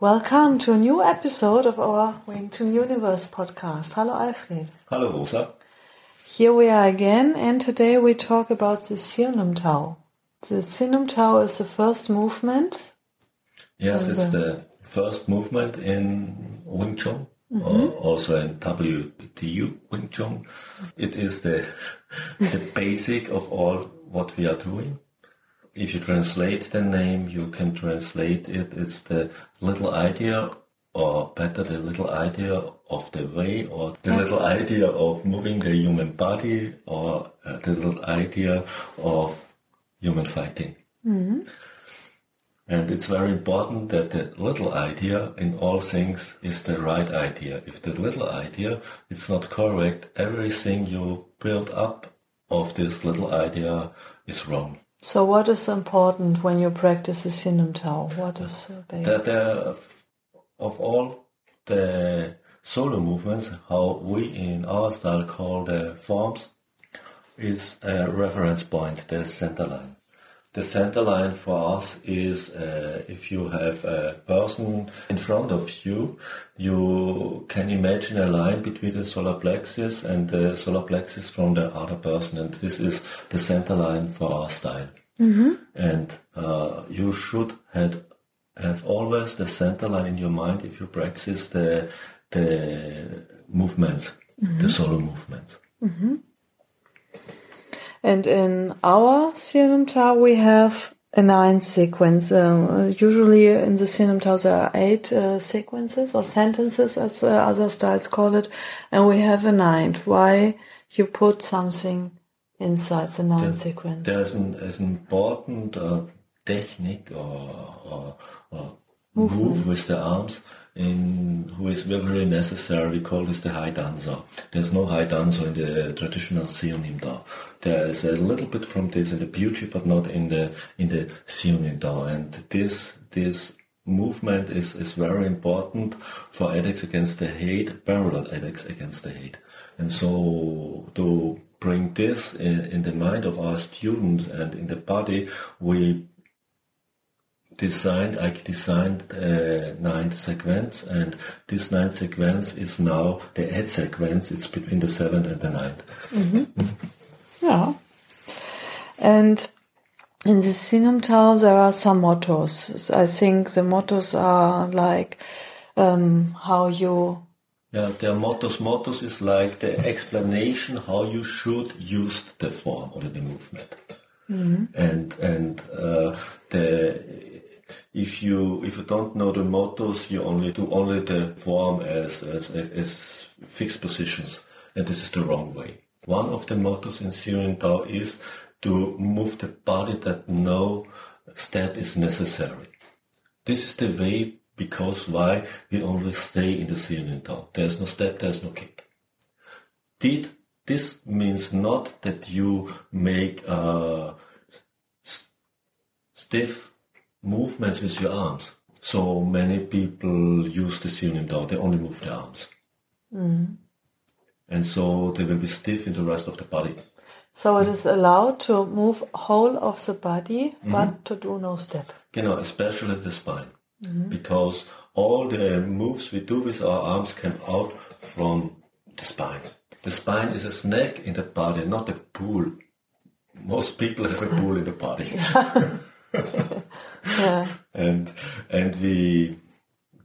Welcome to a new episode of our Wing Tsun Universe podcast. Hello, Alfred. Hello, Rosa. Here we are again, and today we talk about the Siu Nim Tao. The Siu Nim Tao is the first movement. Yes, it's the first movement in Wing Tsun, mm -hmm. also in WTU Wing Tsun. It is the the basic of all what we are doing if you translate the name, you can translate it. It's the little idea, or better, the little idea of the way, or the little idea of moving the human body, or uh, the little idea of human fighting. Mm-hmm. And it's very important that the little idea in all things is the right idea. If the little idea is not correct, everything you build up of this little idea is wrong. So, what is important when you practice the Siu Nim Tao? What is the basic? Of all the solo movements, how we in our style call the forms, is a reference point, the center line. The center line for us is uh, if you have a person in front of you, you can imagine a line between the solar plexus and the solar plexus from the other person, and this is the center line for our style. Mm-hmm. And uh, you should have, have always the center line in your mind if you practice the the movements, mm-hmm. the solo movements. Mm-hmm. And in our Siu Nim Tao, we have a nine sequence. Uh, usually in the Siu Nim Tao, there are eight uh, sequences or sentences, as uh, other styles call it, and we have a nine. Why you put something inside the nine there, sequence? There's an, there's an important uh, technique or, or, or move with the arms in who is very necessary. We call this the high dancer. There's no high dancer in the traditional Siu Nim Tao. There is a little bit from this in the beauty, but not in the in the Siu Nim Tao. And this this movement is, is very important for attacks against the hate, parallel attacks against the hate. And so to bring this in, in the mind of our students and in the body, we designed, I designed a uh, ninth sequence, and this ninth sequence is now the eighth sequence. It's between the seventh and the ninth. Mm-hmm. Mm. Yeah. And in the Siu Nim Tao, there are some mottos. I think the mottos are like um, how you. Yeah, the mottos. Mottos is like the explanation how you should use the form or the movement. Mm-hmm. And and uh, the if you if you don't know the mottos, you only do only the form as as, as fixed positions, and this is the wrong way. One of the mottos in Siu Nim Tao is to move the body that no step is necessary. This is the way because why we only stay in the Siu Nim Tao. There's no step, there's no kick. Did this means not that you make uh, a stiff movements with your arms. So many people use the Siu Nim Tao, they only move their arms. Mm. And so they will be stiff in the rest of the body. So it is allowed to move whole of the body, mm-hmm. but to do no step. You know, especially the spine. Mm-hmm. Because all the moves we do with our arms come out from the spine. The spine is a snake in the body, not a pool. Most people have a pool in the body. yeah. And and we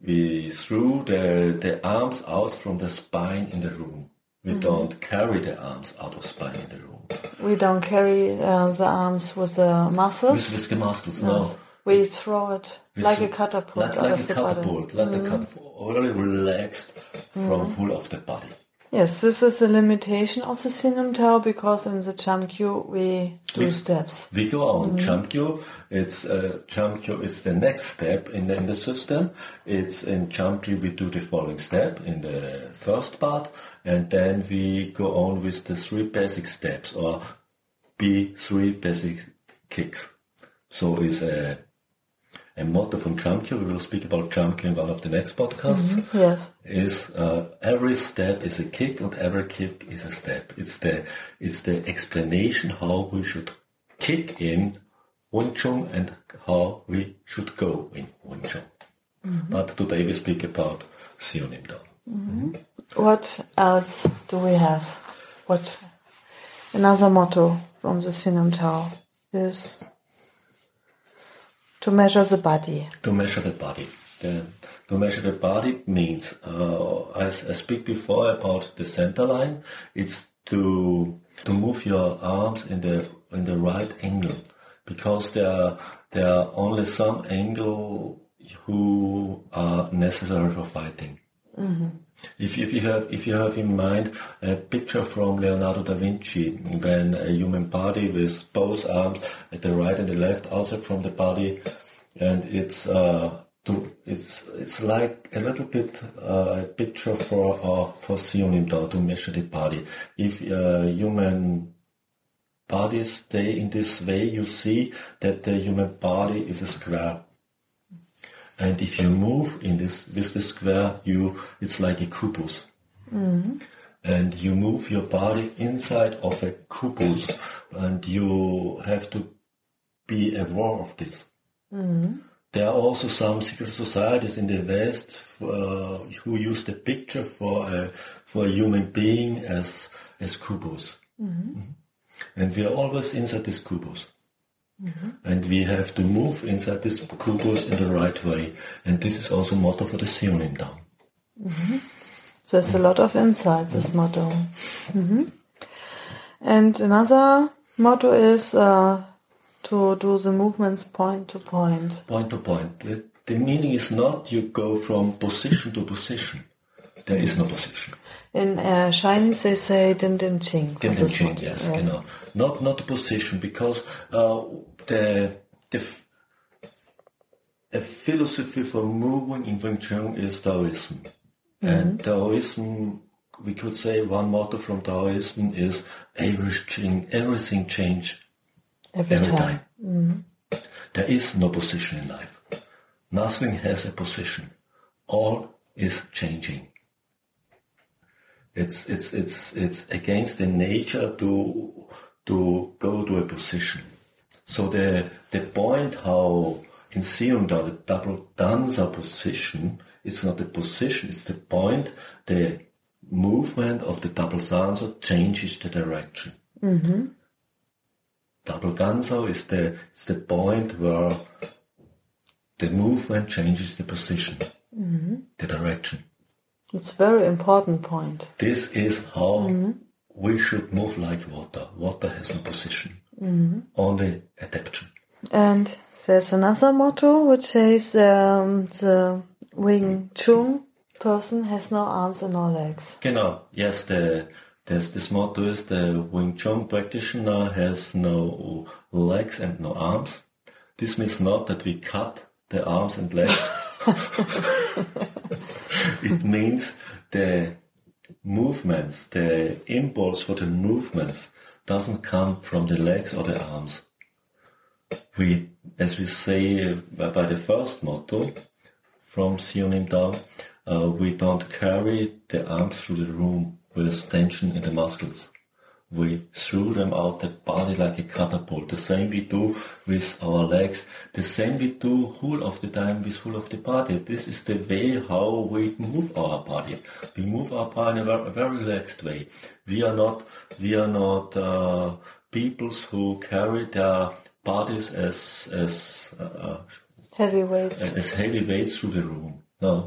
we threw the the arms out from the spine in the room. We mm-hmm. don't carry the arms out of spine in the room. We don't carry uh, the arms with the muscles. With, with the muscles, no. We throw it with like a catapult like, like a catapult, body. Let mm-hmm. the catapult already relaxed from mm-hmm. full of the body. Yes, this is a limitation of the Siu Nim Tao because in the Chum Kiu we do We- steps. We go on Chum Kiu. It's uh, Chum Kiu is the next step in the, in the system. It's in Chum Kiu we do the following step in the first part, and then we go on with the three basic steps or B three basic kicks. So it's a a motto from Chum Kiu. We will speak about Chum Kiu in one of the next podcasts mm-hmm. Yes. is uh, every step is a kick and every kick is a step. It's the it's the explanation how we should kick in Wing Tsun and how we should go in Wing Tsun. Mm-hmm. But today we speak about Siu Nim Tao. Mm-hmm. What else do we have? What another motto from the Siu Nim Tao is to measure the body. To measure the body. The, to measure the body means, uh, as I speak before about the center line, it's to to move your arms in the in the right angle, because there are, there are only some angle who are necessary for fighting. If, if you have if you have in mind a picture from Leonardo da Vinci when a human body with both arms at the right and the left outside from the body, and it's uh, to it's it's like a little bit uh, a picture for uh, for Siu Nim Tao to measure the body. If uh, human bodies stay in this way, you see that the human body is a square. And if you move in this with the square, you it's like a kubus. And you move your body inside of a kubus, and you have to be aware of this. There are also some secret societies in the West uh, who use the picture for a for a human being as as kubus, Mhm. and we are always inside this kubus. And we have to move inside this kubus in the right way. And this is also motto for the Sionim Dao. There's a lot of insight, this motto. hmm And another motto is uh, to do the movements point to point. Point to point. The, the meaning is not you go from position to position. There is no position. In uh, Chinese they say dim dim ching. Dim dim ching, yes, Yeah. genau. Not not the position because uh, the the a philosophy for moving in Wing Tsun is Taoism, and Taoism we could say one motto from Taoism is everything everything change Every, every time. time. There is no position in life. Nothing has a position. All is changing. It's it's it's it's against the nature to to go to a position. So the the point how in Sion the double dancer position it's not the position, it's the point the movement of the double dancer changes the direction. Mm-hmm. Double ganzo is the is the point where the movement changes the position, mm-hmm. the direction. It's a very important point. This is how we should move like water. Water has no position, only adaptation. And there's another motto which says um, the Wing Tsun person has no arms and no legs. Genau. Yes, the this this motto is the Wing Tsun practitioner has no legs and no arms. This means not that we cut the arms and legs. it means the movements, the impulse for the movements doesn't come from the legs or the arms. We, as we say uh, by the first motto from Siu Nim Tao, uh, we don't carry the arms through the room with tension in the muscles. We threw them out the body like a catapult. The same we do with our legs. The same we do whole of the time with whole of the body. This is the way how we move our body. We move our body in a very, relaxed way. We are not, we are not, uh, peoples who carry their bodies as, as, uh, Heavy weights. as heavy weights through the room. No.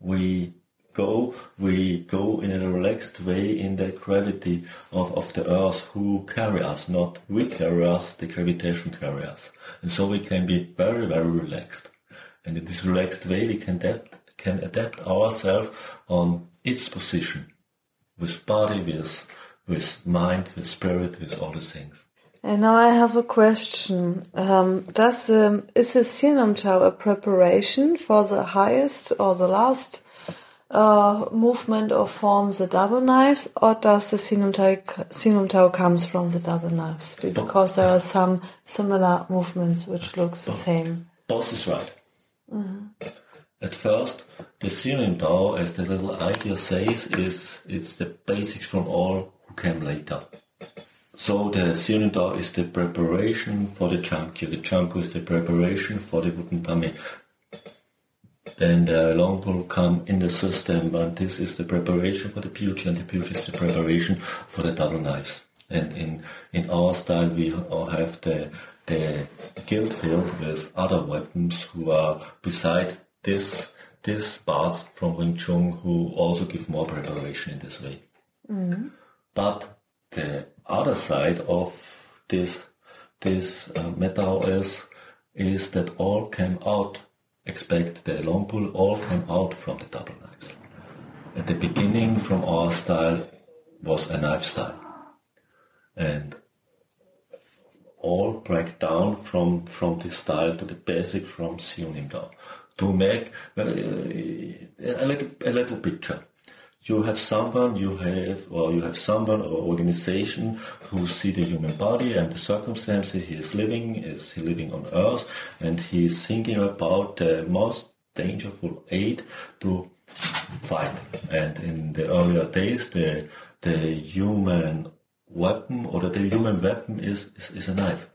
We go, we go in a relaxed way in the gravity of, of the earth who carry us, not we carry us, the gravitation carry us. And so we can be very, very relaxed. And in this relaxed way we can adapt, can adapt ourselves on its position. with body, with, with mind, with spirit, with all the things. And now I have a question. Um, does um, is the Siu Nim Tao a preparation for the highest or the last uh, movement or form, the double knives, or does the Siu Nim Tao comes from the double knives? Because there are some similar movements which looks the same. Both is right. Mm-hmm. At first, the Siu Nim Tao, as the little idea says, is it's the basics from all who came later. So the Siu Nim Tao is the preparation for the Chum Kiu. The Chum Kiu is the preparation for the wooden dummy. Then the long pole come in the system and this is the preparation for the Puja and the Puja is the preparation for the double knives. And in, in our style we have the, the guild field with other weapons who are beside this, this parts from Wing Tsun who also give more preparation in this way. Mm-hmm. But the other side of this this uh, metal is is that all came out. Expect the long pole all came out from the double knives. At the beginning, from our style was a knife style, and all break down from from this style to the basic from Siu Nim Tao. To make uh, a little a little picture you have someone, you have, or you have someone or organization who see the human body and the circumstances he is living, is he living on earth, and he is thinking about the most dangerful aid to fight. And in the earlier days, the, the human weapon or the human weapon is, is, is a knife.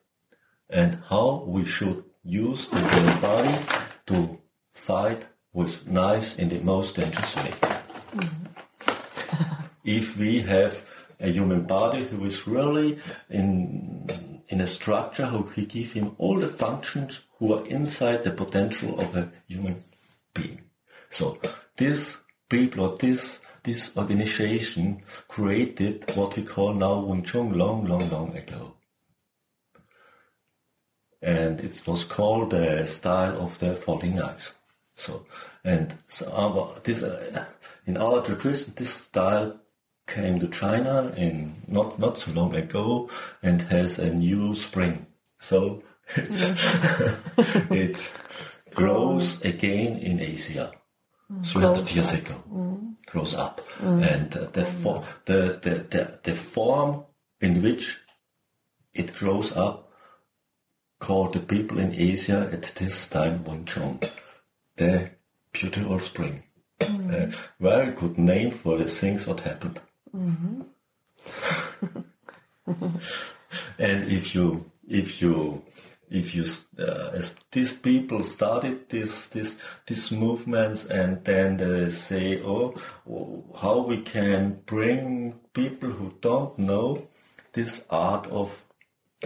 And how we should use the human body to fight with knives in the most dangerous way. Mm-hmm if we have a human body who is really in in a structure who we give him all the functions who are inside the potential of a human being. So this people or this this organization created what we call now Wing Tsun long, long, long ago. And it was called the style of the falling knives. So, and so our, this, uh, in our tradition, this style came to China in not not so long ago and has a new spring. So it grows again in Asia. 300 years ago, mm. grows up, mm. and the, for, the, the, the the form in which it grows up called the people in Asia at this time Wing Tsun, the beautiful spring. Mm. A very good name for the things what happened. Mm-hmm. and if you, if you, if you, uh, as these people started this, this, these movements and then they say, oh, how we can bring people who don't know this art of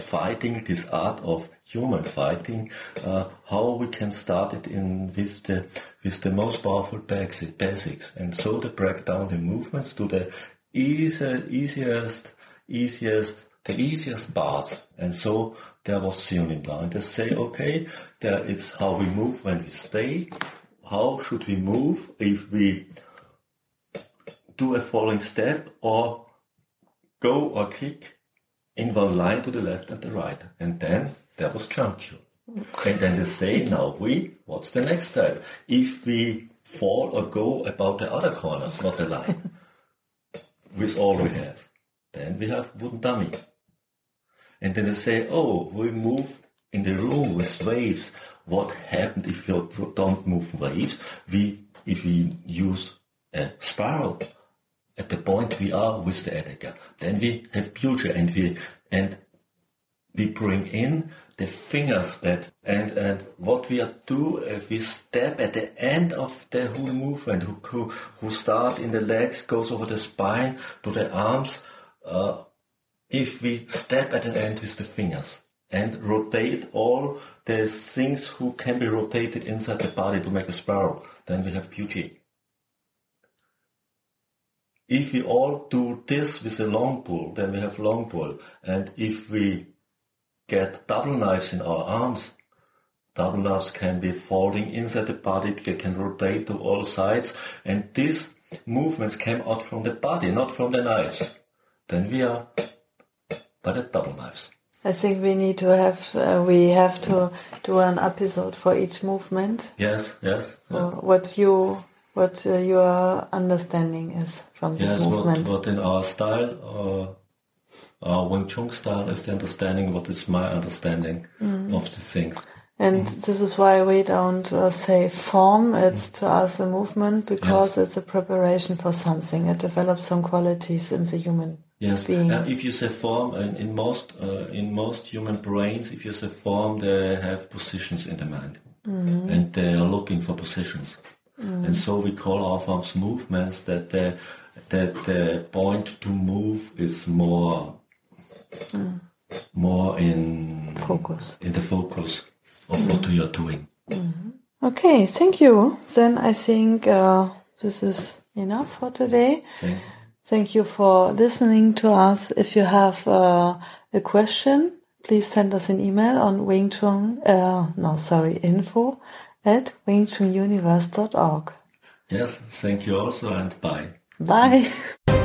fighting, this art of human fighting, uh, how we can start it in with the with the most powerful basics, and so to break down the movements to the easy, easiest, easiest, the easiest part. And so there was Siunim Blanc. They say, okay, there it's how we move when we stay. How should we move if we do a falling step or go or kick in one line to the left and the right. And then there was Chum Kiu. And then they say, now we, what's the next step? If we fall or go about the other corners, not the line with all we have. Then we have wooden dummy. And then they say, oh, we move in the room with waves. What happened if you don't move waves? We, if we use a spiral at the point we are with the Edeka, then we have future and we, and we bring in the fingers that and and what we do if we step at the end of the whole movement who who, who start in the legs goes over the spine to the arms uh, if we step at the end with the fingers and rotate all the things who can be rotated inside the body to make a spiral then we have beauty. If we all do this with a long pole then we have long pole. And if we get double knives in our arms. Double knives can be folding inside the body, they can rotate to all sides, and these movements came out from the body, not from the knives, then we are by the double knives. I think we need to have uh, we have to do an episode for each movement. Yes, yes. Uh, what you what uh, your understanding is from this yes, movement. What, what in our style, uh, Wing Tsun style is the understanding. What is my understanding Mm. of the thing? And this is why we don't uh, say form. It's to us a movement because it's a preparation for something. It develops some qualities in the human Yes, being. uh, if you say form, in, in most uh, in most human brains, if you say form, they have positions in the mind, and they are looking for positions, and so we call our forms movements. That the that the point to move is more more in Focus. in the focus of what you are doing. Okay, thank you. Then I think uh, this is enough for today. Thank- Thank you for listening to us. If you have uh, a question, please send us an email on Wing Tsun, uh, no, sorry, info at wingtsununiverse.org. Yes, thank you also, and bye. Bye.